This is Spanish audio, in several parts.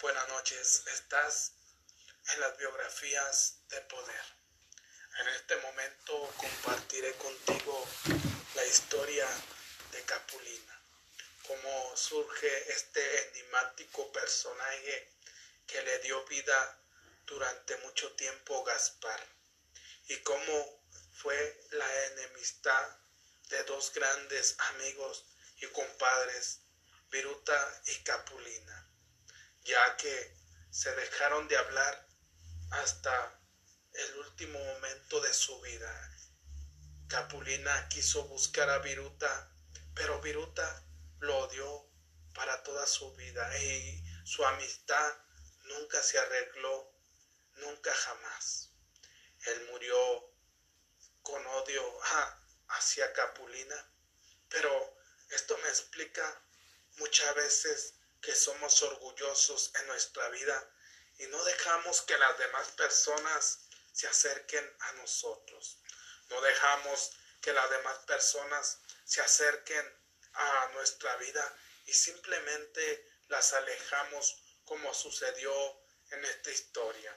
buenas noches. Estás en las biografías de poder. En este momento compartiré contigo la historia de Capulina, cómo surge este enigmático personaje que le dio vida durante mucho tiempo Gaspar y cómo fue la enemistad de dos grandes amigos y compadres, Viruta y Capulina ya que se dejaron de hablar hasta el último momento de su vida. Capulina quiso buscar a Viruta, pero Viruta lo odió para toda su vida y su amistad nunca se arregló, nunca jamás. Él murió con odio hacia Capulina, pero esto me explica muchas veces que somos orgullosos en nuestra vida y no dejamos que las demás personas se acerquen a nosotros. No dejamos que las demás personas se acerquen a nuestra vida y simplemente las alejamos como sucedió en esta historia.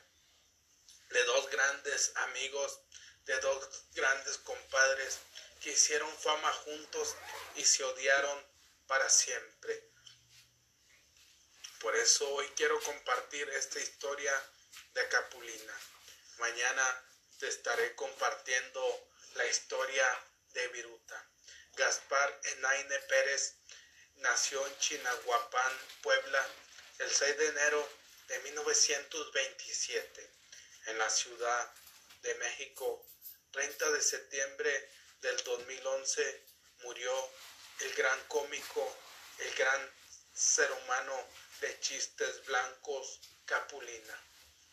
De dos grandes amigos, de dos grandes compadres que hicieron fama juntos y se odiaron para siempre. Por eso hoy quiero compartir esta historia de Capulina. Mañana te estaré compartiendo la historia de Viruta. Gaspar Enaine Pérez nació en Chinahuapán, Puebla, el 6 de enero de 1927, en la Ciudad de México. 30 de septiembre del 2011 murió el gran cómico, el gran ser humano de chistes blancos Capulina,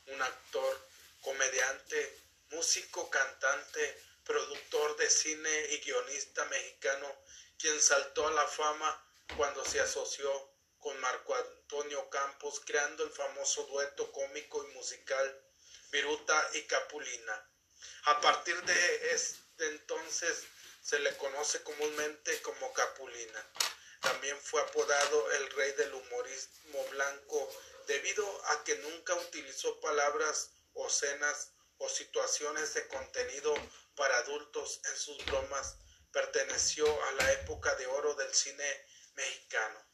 un actor, comediante, músico, cantante, productor de cine y guionista mexicano, quien saltó a la fama cuando se asoció con Marco Antonio Campos, creando el famoso dueto cómico y musical Viruta y Capulina. A partir de este entonces se le conoce comúnmente como Capulina. También fue apodado el rey del humorismo blanco debido a que nunca utilizó palabras obscenas o situaciones de contenido para adultos en sus bromas. Perteneció a la época de oro del cine mexicano.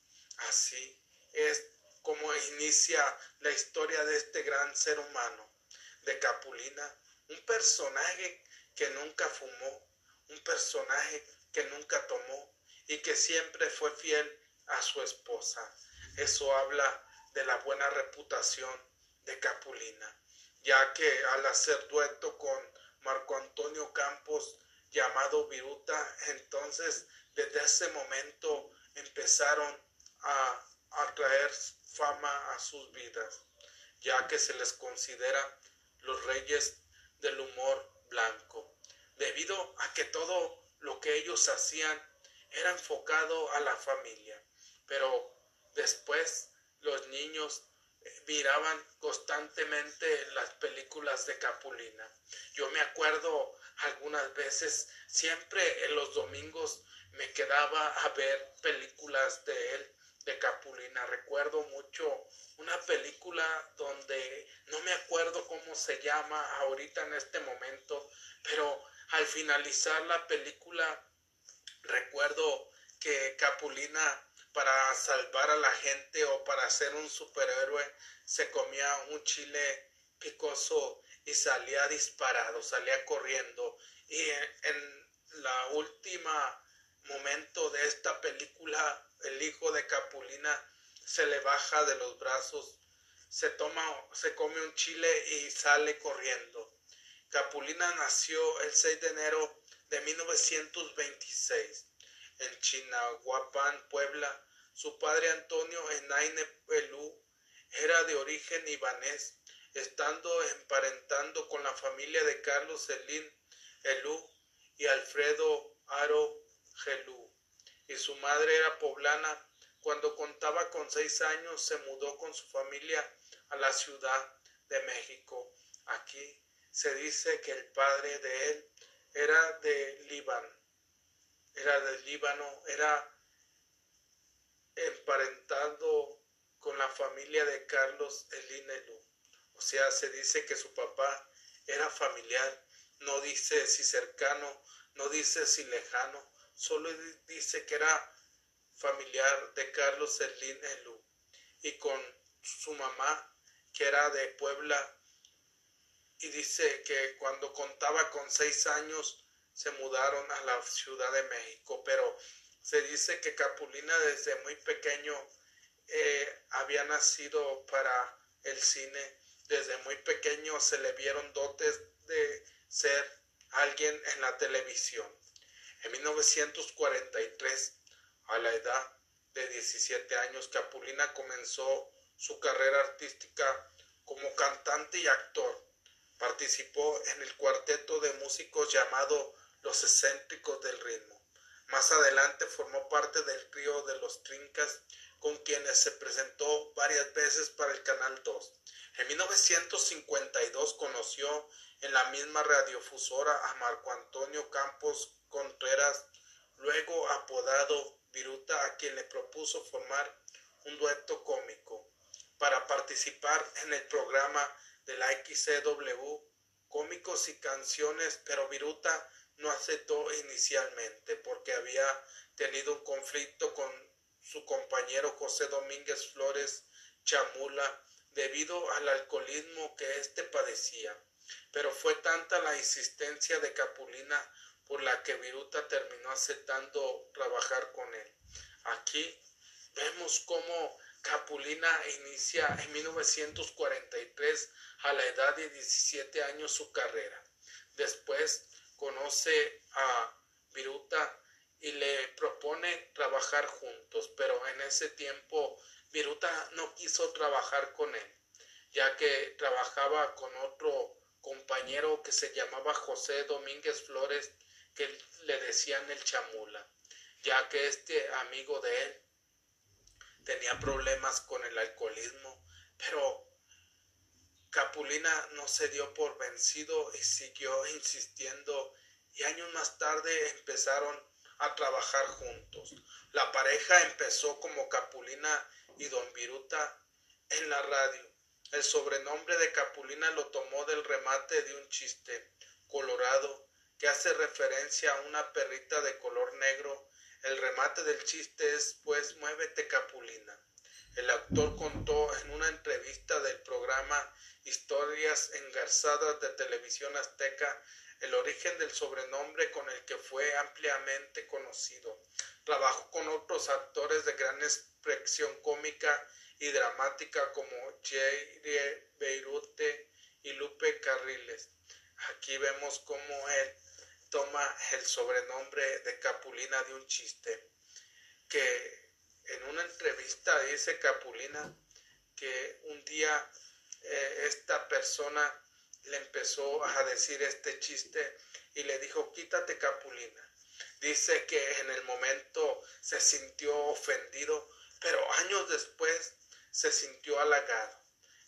Así es como inicia la historia de este gran ser humano, de Capulina, un personaje que nunca fumó, un personaje que nunca tomó, y que siempre fue fiel a su esposa. Eso habla de la buena reputación de Capulina, ya que al hacer dueto con Marco Antonio Campos llamado Viruta, entonces desde ese momento empezaron a atraer fama a sus vidas, ya que se les considera los reyes del humor blanco, debido a que todo lo que ellos hacían era enfocado a la familia, pero después los niños eh, miraban constantemente las películas de Capulina. Yo me acuerdo algunas veces, siempre en los domingos me quedaba a ver películas de él, de Capulina. Recuerdo mucho una película donde no me acuerdo cómo se llama ahorita en este momento, pero al finalizar la película Recuerdo que Capulina para salvar a la gente o para ser un superhéroe se comía un chile picoso y salía disparado, salía corriendo. Y en, la última momento de esta película, el hijo de Capulina se le baja de los brazos, se toma, se come un chile y sale corriendo. Capulina nació el 6 de enero de 1926 en Chinahuapan, Puebla. Su padre Antonio Enaine Pelú era de origen ibanés, estando emparentando con la familia de Carlos Elín Elú y Alfredo Aro Gelú. Y su madre era poblana. Cuando contaba con seis años se mudó con su familia a la Ciudad de México. Aquí se dice que el padre de él era de Líbano, era del Líbano, era emparentado con la familia de Carlos Elinelu. O sea, se dice que su papá era familiar, no dice si cercano, no dice si lejano, solo dice que era familiar de Carlos Elinelu y con su mamá, que era de Puebla, y dice que cuando contaba con seis años se mudaron a la Ciudad de México, pero se dice que Capulina desde muy pequeño eh, había nacido para el cine, desde muy pequeño se le vieron dotes de ser alguien en la televisión. En 1943, a la edad de 17 años, Capulina comenzó su carrera artística como cantante y actor. Participó en el cuarteto de músicos llamado Los Excéntricos del Ritmo. Más adelante formó parte del trío de los Trincas, con quienes se presentó varias veces para el Canal 2. En 1952 conoció en la misma radiofusora a Marco Antonio Campos Contreras, luego apodado Viruta, a quien le propuso formar un dueto cómico para participar en el programa de la XCW cómicos y canciones, pero Viruta no aceptó inicialmente porque había tenido un conflicto con su compañero José Domínguez Flores Chamula debido al alcoholismo que éste padecía. Pero fue tanta la insistencia de Capulina por la que Viruta terminó aceptando trabajar con él. Aquí vemos cómo Capulina inicia en 1943 a la edad de 17 años su carrera. Después conoce a Viruta y le propone trabajar juntos, pero en ese tiempo Viruta no quiso trabajar con él, ya que trabajaba con otro compañero que se llamaba José Domínguez Flores, que le decían el chamula, ya que este amigo de él tenía problemas con el alcoholismo, pero Capulina no se dio por vencido y siguió insistiendo y años más tarde empezaron a trabajar juntos. La pareja empezó como Capulina y Don Viruta en la radio. El sobrenombre de Capulina lo tomó del remate de un chiste colorado que hace referencia a una perrita de color negro el remate del chiste es pues muévete Capulina. El actor contó en una entrevista del programa Historias Engarzadas de Televisión Azteca el origen del sobrenombre con el que fue ampliamente conocido. Trabajó con otros actores de gran expresión cómica y dramática como Jerry Beirute y Lupe Carriles. Aquí vemos cómo él toma el sobrenombre de Capulina de un chiste, que en una entrevista dice Capulina que un día eh, esta persona le empezó a decir este chiste y le dijo quítate Capulina. Dice que en el momento se sintió ofendido, pero años después se sintió halagado,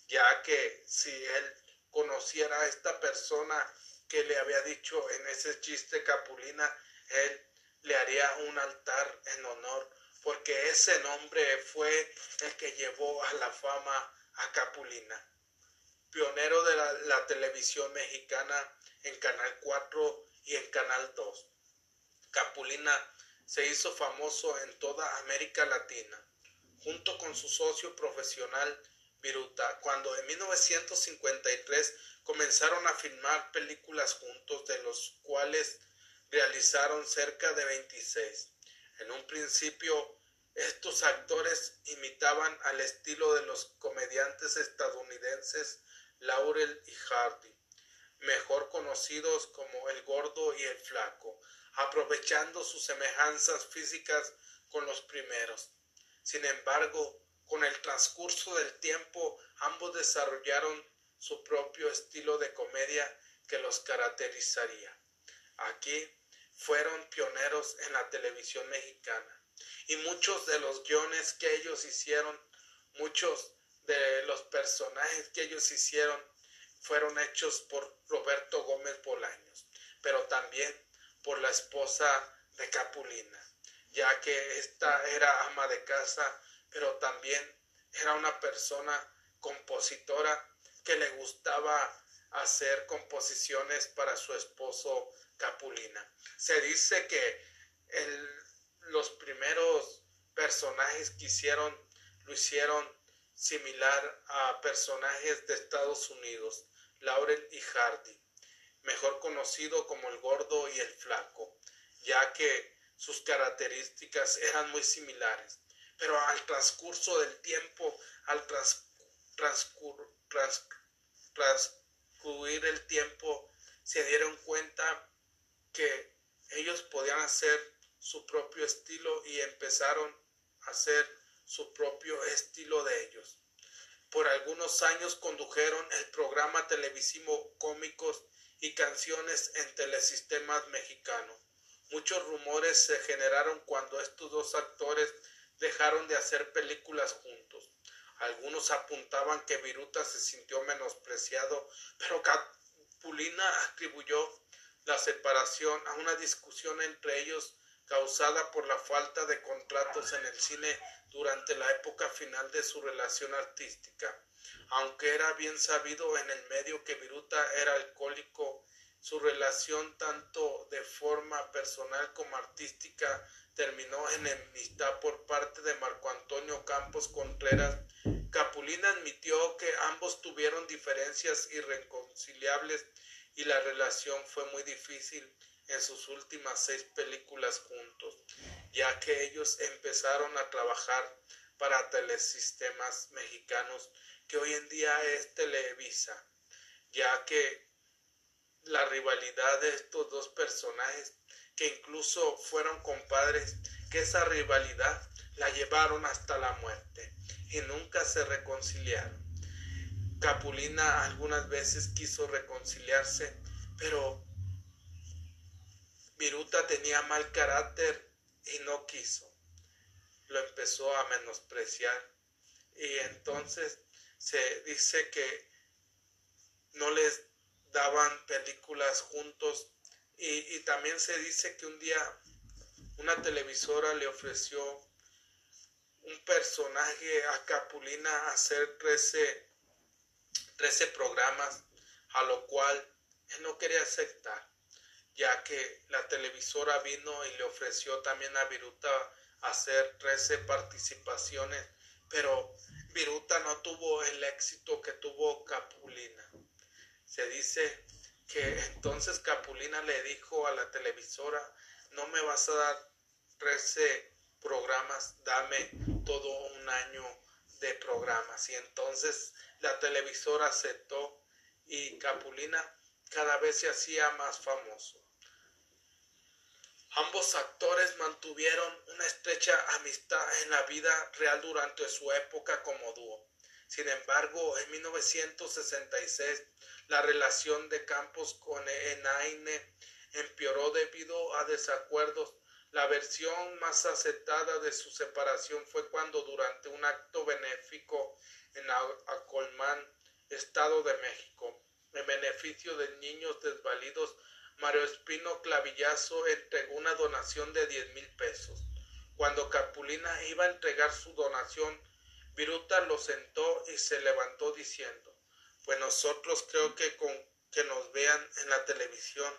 ya que si él conociera a esta persona que le había dicho en ese chiste Capulina, él le haría un altar en honor, porque ese nombre fue el que llevó a la fama a Capulina. Pionero de la, televisión mexicana en Canal 4 y en Canal 2. Capulina se hizo famoso en toda América Latina, junto con su socio profesional Viruta, cuando en 1953 comenzaron a filmar películas juntos, de los cuales realizaron cerca de 26. En un principio, estos actores imitaban al estilo de los comediantes estadounidenses Laurel y Hardy, mejor conocidos como el gordo y el flaco, aprovechando sus semejanzas físicas con los primeros. Sin embargo, con el transcurso del tiempo, ambos desarrollaron su propio estilo de comedia que los caracterizaría. Aquí fueron pioneros en la televisión mexicana y muchos de los guiones que ellos hicieron, muchos de los personajes que ellos hicieron fueron hechos por Roberto Gómez Bolaños, pero también por la esposa de Capulina, ya que esta era ama de casa pero también era una persona compositora que le gustaba hacer composiciones para su esposo Capulina. Se dice que los primeros personajes que hicieron lo hicieron similar a personajes de Estados Unidos, Laurel y Hardy, mejor conocido como el gordo y el flaco, ya que sus características eran muy similares. Pero al transcurso del tiempo, al transcurrir el tiempo, se dieron cuenta que ellos podían hacer su propio estilo y empezaron a hacer su propio estilo de ellos. Por algunos años condujeron el programa televisivo Cómicos y Canciones en telesistemas mexicanos. Muchos rumores se generaron cuando estos dos actores dejaron de hacer películas juntos. Algunos apuntaban que Viruta se sintió menospreciado, pero Capulina atribuyó la separación a una discusión entre ellos causada por la falta de contratos en el cine durante la época final de su relación artística. Aunque era bien sabido en el medio que Viruta era alcohólico, su relación tanto de forma personal como artística terminó en enemistad por parte de Marco Antonio Campos Contreras. Capulina admitió que ambos tuvieron diferencias irreconciliables y la relación fue muy difícil en sus últimas seis películas juntos, ya que ellos empezaron a trabajar para telesistemas mexicanos que hoy en día es Televisa, ya que la rivalidad de estos dos personajes, que incluso fueron compadres, que esa rivalidad la llevaron hasta la muerte y nunca se reconciliaron. Capulina algunas veces quiso reconciliarse, pero Viruta tenía mal carácter y no quiso. Lo empezó a menospreciar. Y entonces se dice que no les daban películas juntos. Y, también se dice que un día una televisora le ofreció un personaje a Capulina hacer 13, 13 programas, a lo cual él no quería aceptar ya que la televisora vino y le ofreció también a Viruta hacer 13 participaciones, pero Viruta no tuvo el éxito que tuvo Capulina. Se dice que entonces Capulina le dijo a la televisora, no me vas a dar 13 programas, dame todo un año de programas. Y entonces la televisora aceptó y Capulina cada vez se hacía más famoso. Ambos actores mantuvieron una estrecha amistad en la vida real durante su época como dúo. Sin embargo, en 1966 la relación de Campos con Enaine empeoró debido a desacuerdos. La versión más aceptada de su separación fue cuando durante un acto benéfico en Acolmán, Estado de México, en beneficio de niños desvalidos, Mario Espino Clavillazo entregó una donación de diez mil pesos. Cuando Capulina iba a entregar su donación, Viruta lo sentó y se levantó diciendo, pues nosotros creo que con que nos vean en la televisión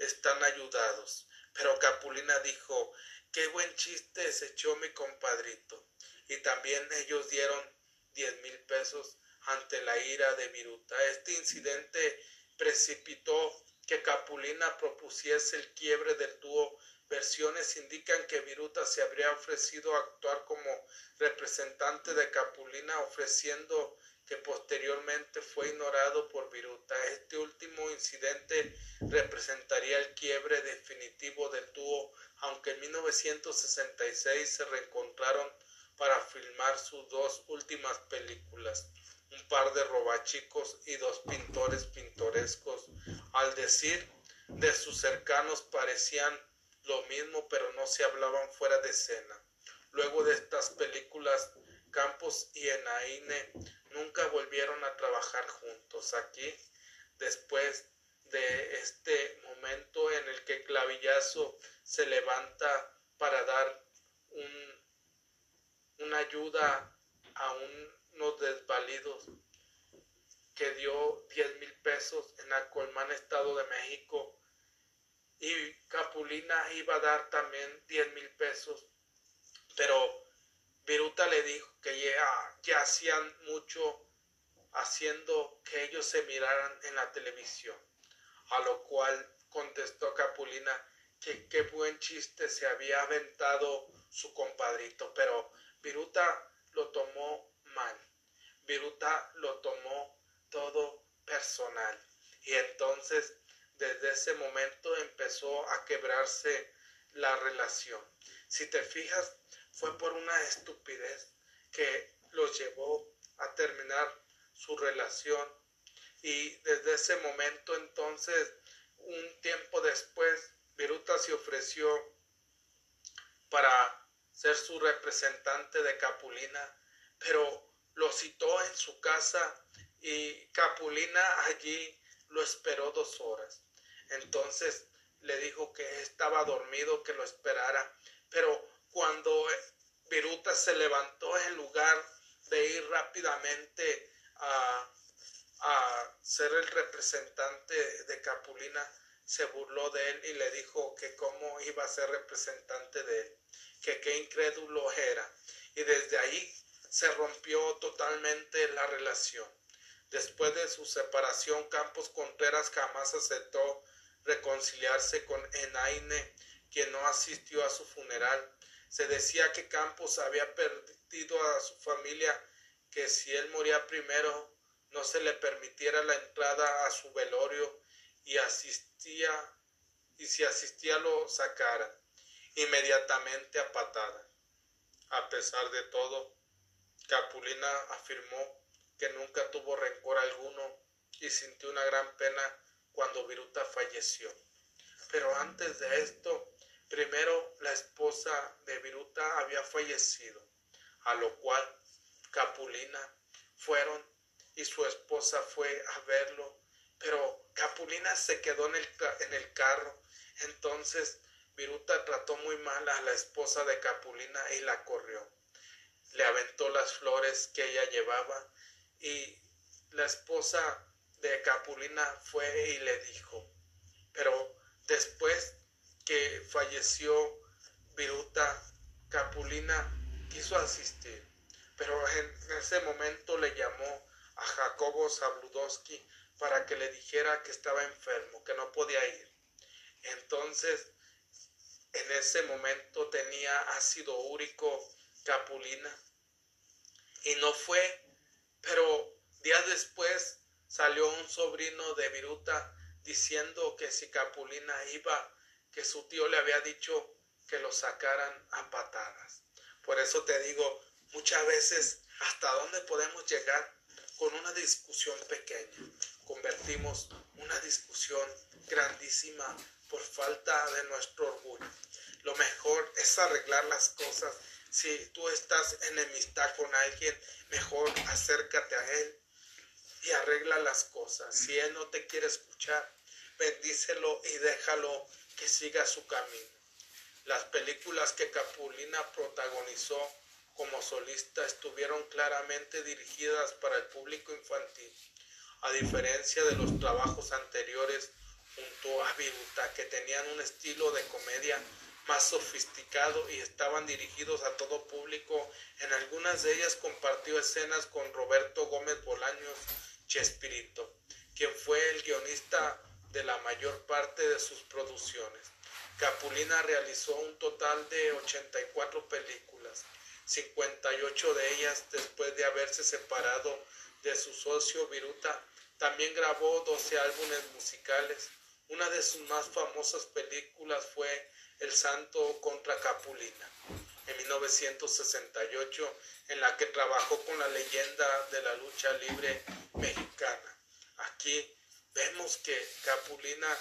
están ayudados. Pero Capulina dijo, qué buen chiste se echó mi compadrito. Y también ellos dieron diez mil pesos ante la ira de Viruta. Este incidente precipitó que Capulina propusiese el quiebre del dúo. Versiones indican que Viruta se habría ofrecido a actuar como representante de Capulina, ofreciendo que posteriormente fue ignorado por Viruta. Este último incidente representaría el quiebre definitivo del dúo, aunque en 1966 se reencontraron para filmar sus dos últimas películas un par de robachicos y dos pintores pintorescos. Al decir de sus cercanos parecían lo mismo, pero no se hablaban fuera de escena. Luego de estas películas, Campos y Enaine nunca volvieron a trabajar juntos. Aquí, después de este momento en el que Clavillazo se levanta para dar un, una ayuda a unos desvalidos que dio 10 mil pesos en Acolmán, Estado de México, y Capulina iba a dar también 10 mil pesos, pero Viruta le dijo que ya, ya hacían mucho haciendo que ellos se miraran en la televisión, a lo cual contestó Capulina que qué buen chiste se había aventado su compadrito, pero Viruta lo tomó mal. Viruta lo tomó todo personal. Y entonces, desde ese momento empezó a quebrarse la relación. Si te fijas, fue por una estupidez que los llevó a terminar su relación. Y desde ese momento entonces, un tiempo después, Viruta se ofreció para ser su representante de Capulina, pero lo citó en su casa y Capulina allí lo esperó dos horas. Entonces le dijo que estaba dormido, que lo esperara, pero cuando Viruta se levantó en lugar de ir rápidamente a, a ser el representante de Capulina, se burló de él y le dijo que cómo iba a ser representante de él, que qué incrédulo era. Y desde ahí se rompió totalmente la relación. Después de su separación, Campos Contreras jamás aceptó reconciliarse con Enaine, quien no asistió a su funeral. Se decía que Campos había perdido a su familia, que si él moría primero, no se le permitiera la entrada a su velorio y asistía y si asistía lo sacara inmediatamente a patada. A pesar de todo, Capulina afirmó que nunca tuvo rencor alguno y sintió una gran pena cuando Viruta falleció. Pero antes de esto, primero la esposa de Viruta había fallecido, a lo cual Capulina fueron y su esposa fue a verlo pero Capulina se quedó en el, en el carro. Entonces Viruta trató muy mal a la esposa de Capulina y la corrió. Le aventó las flores que ella llevaba y la esposa de Capulina fue y le dijo, pero después que falleció Viruta, Capulina quiso asistir, pero en ese momento le llamó a Jacobo Zabludowski para que le dijera que estaba enfermo, que no podía ir. Entonces, en ese momento tenía ácido úrico capulina y no fue, pero días después salió un sobrino de Viruta diciendo que si Capulina iba, que su tío le había dicho que lo sacaran a patadas. Por eso te digo, muchas veces, ¿hasta dónde podemos llegar con una discusión pequeña? convertimos una discusión grandísima por falta de nuestro orgullo. Lo mejor es arreglar las cosas. Si tú estás enemistad con alguien, mejor acércate a él y arregla las cosas. Si él no te quiere escuchar, bendícelo y déjalo que siga su camino. Las películas que Capulina protagonizó como solista estuvieron claramente dirigidas para el público infantil a diferencia de los trabajos anteriores junto a Viruta, que tenían un estilo de comedia más sofisticado y estaban dirigidos a todo público. En algunas de ellas compartió escenas con Roberto Gómez Bolaños Chespirito, quien fue el guionista de la mayor parte de sus producciones. Capulina realizó un total de 84 películas, 58 de ellas después de haberse separado de su socio Viruta también grabó 12 álbumes musicales. Una de sus más famosas películas fue El Santo contra Capulina, en 1968, en la que trabajó con la leyenda de la lucha libre mexicana. Aquí vemos que Capulina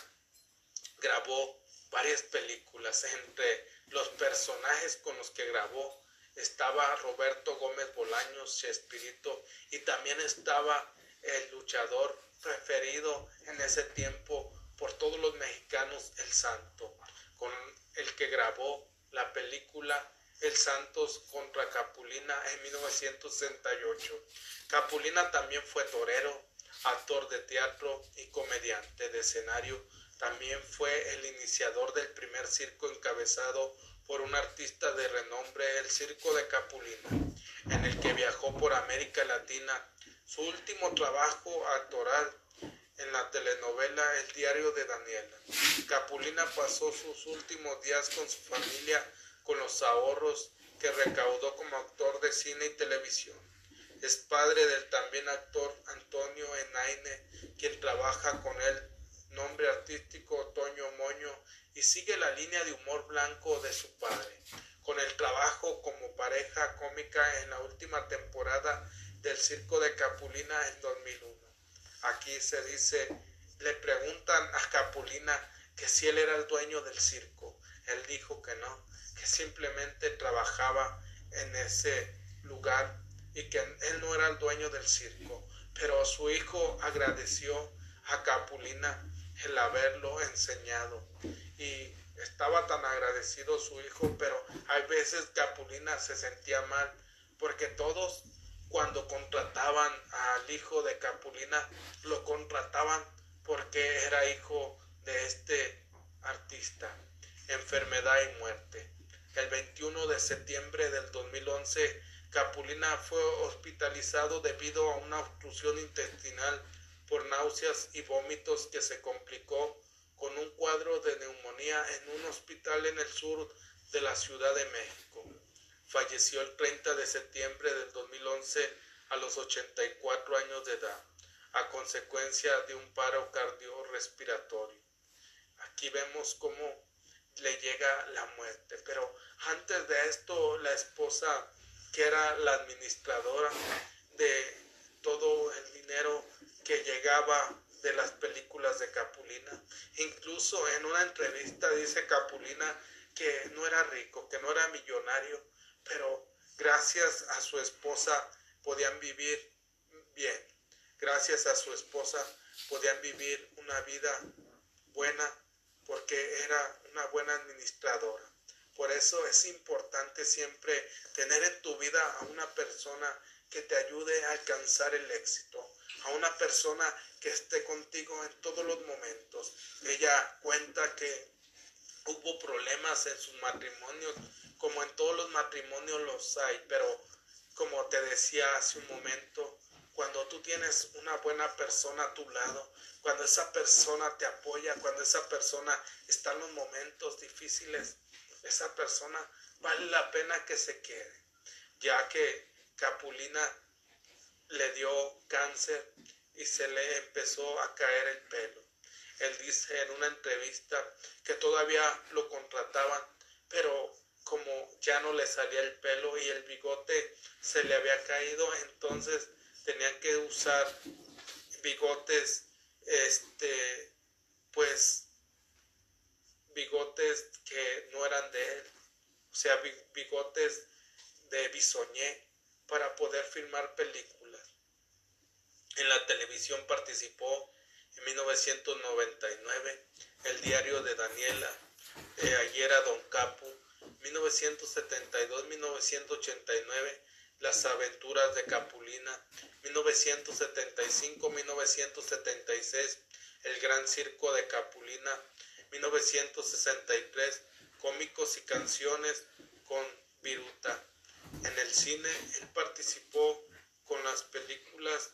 grabó varias películas. Entre los personajes con los que grabó estaba Roberto Gómez Bolaños, Chespirito, y también estaba el luchador preferido en ese tiempo por todos los mexicanos, el santo, con el que grabó la película el Santos contra Capulina en 1968. Capulina también fue torero, actor de teatro y comediante de escenario. También fue el iniciador del primer circo encabezado por un artista de renombre, el Circo de Capulina, en el que viajó por América Latina. Su último trabajo actoral en la telenovela El diario de Daniela. Capulina pasó sus últimos días con su familia con los ahorros que recaudó como actor de cine y televisión. Es padre del también actor Antonio Enaine, quien trabaja con él, nombre artístico Toño Moño, y sigue la línea de humor blanco de su padre, con el trabajo como pareja cómica en la última temporada del Circo de Capulina en 2001. Aquí se dice, le preguntan a Capulina que si él era el dueño del circo. Él dijo que no, que simplemente trabajaba en ese lugar y que él no era el dueño del circo. Pero su hijo agradeció a Capulina el haberlo enseñado y estaba tan agradecido su hijo, pero hay veces Capulina se sentía mal porque todos cuando contrataban al hijo de Capulina, lo contrataban porque era hijo de este artista. Enfermedad y muerte. El 21 de septiembre del 2011, Capulina fue hospitalizado debido a una obstrucción intestinal por náuseas y vómitos que se complicó con un cuadro de neumonía en un hospital en el sur de la Ciudad de México. Falleció el 30 de septiembre del 2011 a los 84 años de edad, a consecuencia de un paro cardiorrespiratorio. Aquí vemos cómo le llega la muerte, pero antes de esto la esposa, que era la administradora de todo el dinero que llegaba de las películas de Capulina. Incluso en una entrevista dice Capulina que no era rico, que no era millonario, pero gracias a su esposa podían vivir bien. Gracias a su esposa podían vivir una vida buena porque era una buena administradora. Por eso es importante siempre tener en tu vida a una persona que te ayude a alcanzar el éxito, a una persona que esté contigo en todos los momentos. Ella cuenta que hubo problemas en sus matrimonios, como en todos los matrimonios los hay, pero como te decía hace un momento, cuando tú tienes una buena persona a tu lado, cuando esa persona te apoya, cuando esa persona está en los momentos difíciles, esa persona vale la pena que se quede, ya que Capulina le dio cáncer y se le empezó a caer el pelo. Él dice en una entrevista que todavía lo contrataban, pero como ya no le salía el pelo y el bigote se le había caído, entonces tenían que usar bigotes, este, pues, bigotes que no eran de él, o sea, bigotes de bisoñé para poder filmar películas. En la televisión participó en 1999 el diario de Daniela, eh, ayer a Don Capu, 1972-1989 Las aventuras de Capulina, 1975-1976 El gran circo de Capulina, 1963 Cómicos y canciones con Viruta. En el cine él participó con las películas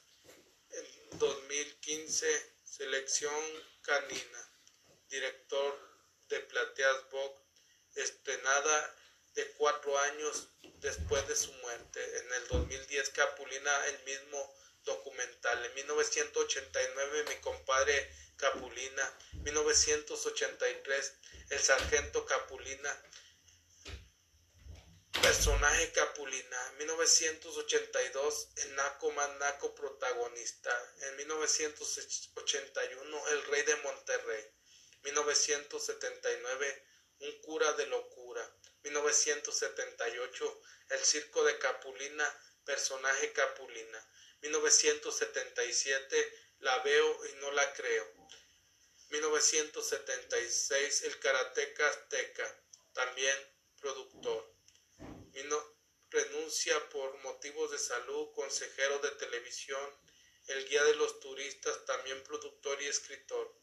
en 2015 Selección Canina, director de Plateas Box estrenada de cuatro años después de su muerte. En el 2010 Capulina el mismo documental. En 1989 mi compadre Capulina. 1983 el sargento Capulina. Personaje Capulina. 1982 el Naco Manaco protagonista. En 1981 el rey de Monterrey. 1979 un cura de locura. 1978, El circo de Capulina, personaje Capulina. 1977, La veo y no la creo. 1976, El karateca azteca, también productor. Renuncia por motivos de salud, consejero de televisión, el guía de los turistas, también productor y escritor,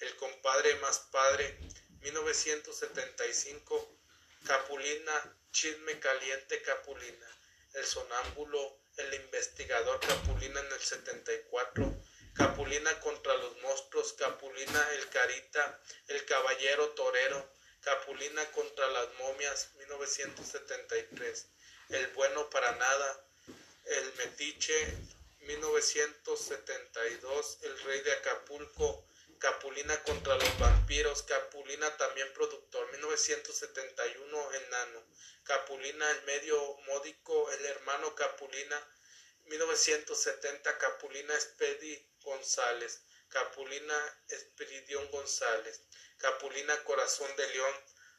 el compadre más padre, 1975, Capulina, Chisme Caliente Capulina, el sonámbulo, el investigador Capulina en el 74, Capulina contra los monstruos, Capulina el Carita, el caballero torero, Capulina contra las momias, 1973, el bueno para nada, el metiche, 1972, el rey de Acapulco, Capulina contra los vampiros, Capulina también productor, 1971 Enano, Capulina el medio módico, el hermano Capulina, 1970 Capulina Espedi González, Capulina Esperidión González, Capulina Corazón de León,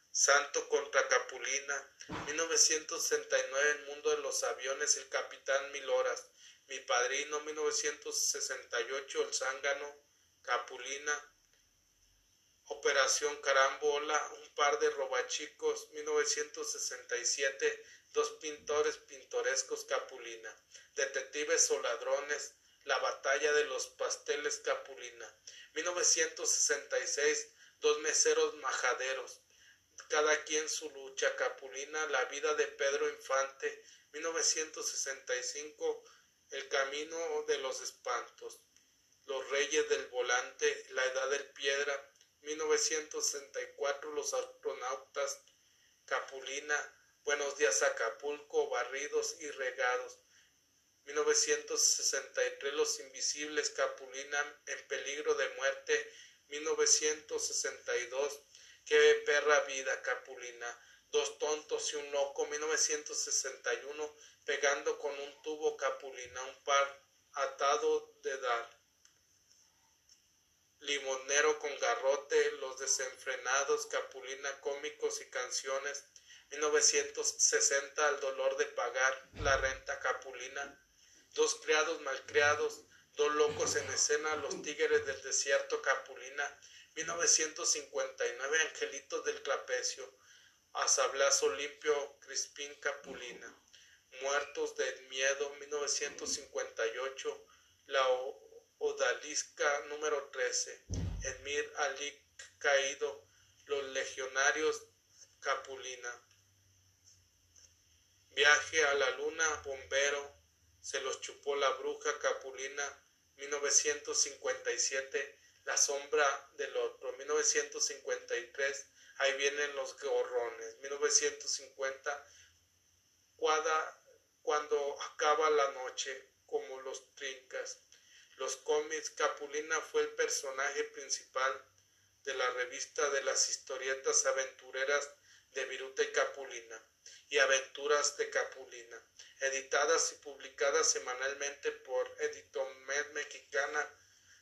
Santo contra Capulina, 1969 El mundo de los aviones, el capitán Mil Horas, mi padrino 1968 El Zángano, Capulina, Operación Carambola, un par de robachicos, 1967, dos pintores pintorescos Capulina, detectives o ladrones, la batalla de los pasteles Capulina, 1966, dos meseros majaderos, cada quien su lucha Capulina, la vida de Pedro Infante, 1965, el camino de los espantos, los Reyes del Volante, La Edad del Piedra, 1964, Los Astronautas, Capulina, Buenos días Acapulco, Barridos y Regados, 1963, Los Invisibles, Capulina, En Peligro de Muerte, 1962, Qué perra vida, Capulina, Dos tontos y un loco, 1961, pegando con un tubo Capulina, un par atado de dar. Limonero con garrote, los desenfrenados, capulina cómicos y canciones, 1960 el dolor de pagar la renta capulina, dos criados malcriados, dos locos en escena, los tigres del desierto capulina, 1959 angelitos del trapecio, a sablazo limpio Crispín Capulina, muertos del miedo 1958, la Odalisca número 13, Emir Ali caído, los legionarios Capulina. Viaje a la luna, bombero, se los chupó la bruja Capulina, 1957, la sombra del otro, 1953, ahí vienen los gorrones, 1950, cuando acaba la noche, como los trincas, los cómics, Capulina fue el personaje principal de la revista de las historietas aventureras de Viruta y Capulina y Aventuras de Capulina, editadas y publicadas semanalmente por Editomed Mexicana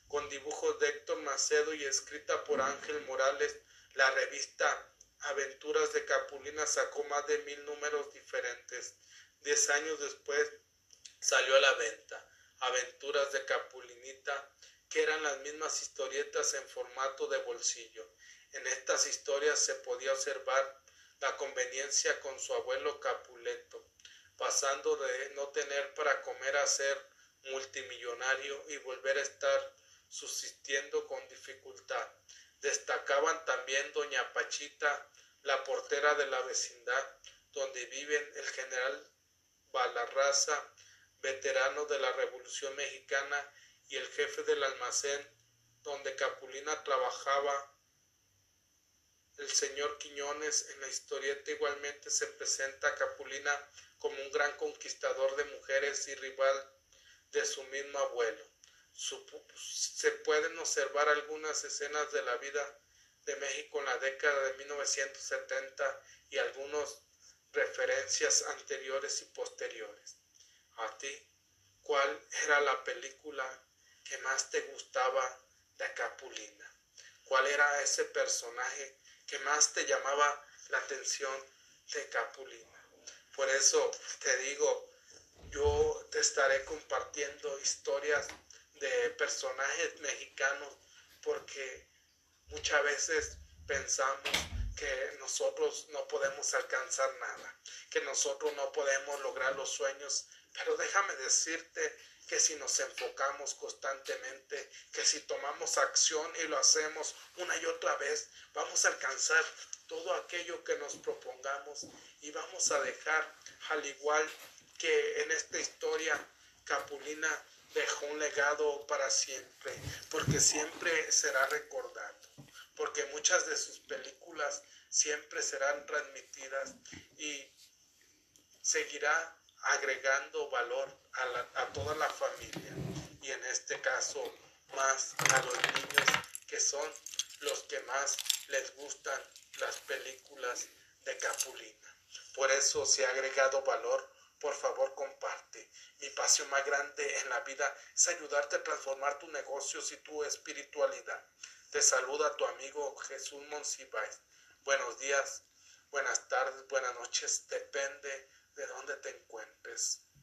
con dibujos de Héctor Macedo y escrita por Ángel Morales. La revista Aventuras de Capulina sacó más de mil números diferentes. Diez años después salió a la venta. Aventuras de Capulinita, que eran las mismas historietas en formato de bolsillo. En estas historias se podía observar la conveniencia con su abuelo Capuleto, pasando de no tener para comer a ser multimillonario y volver a estar subsistiendo con dificultad. Destacaban también doña Pachita, la portera de la vecindad, donde viven el general Balarraza veterano de la Revolución Mexicana y el jefe del almacén donde Capulina trabajaba. El señor Quiñones en la historieta igualmente se presenta a Capulina como un gran conquistador de mujeres y rival de su mismo abuelo. se pueden observar algunas escenas de la vida de México en la década de 1970 y algunas referencias anteriores y posteriores a ti cuál era la película que más te gustaba de Capulina, cuál era ese personaje que más te llamaba la atención de Capulina. Por eso te digo, yo te estaré compartiendo historias de personajes mexicanos porque muchas veces pensamos que nosotros no podemos alcanzar nada, que nosotros no podemos lograr los sueños, pero déjame decirte que si nos enfocamos constantemente, que si tomamos acción y lo hacemos una y otra vez, vamos a alcanzar todo aquello que nos propongamos y vamos a dejar, al igual que en esta historia, Capulina dejó un legado para siempre, porque siempre será recordado, porque muchas de sus películas siempre serán transmitidas y seguirá agregando valor a, a toda la familia y en este caso más a los niños que son los que más les gustan las películas de Capulina. Por eso se ha agregado valor por favor comparte. Mi pasión más grande en la vida es ayudarte a transformar tus negocios y tu espiritualidad. Te saluda tu amigo Jesús Monsiváis. Buenos días, buenas tardes, buenas noches, depende de dónde te encuentres.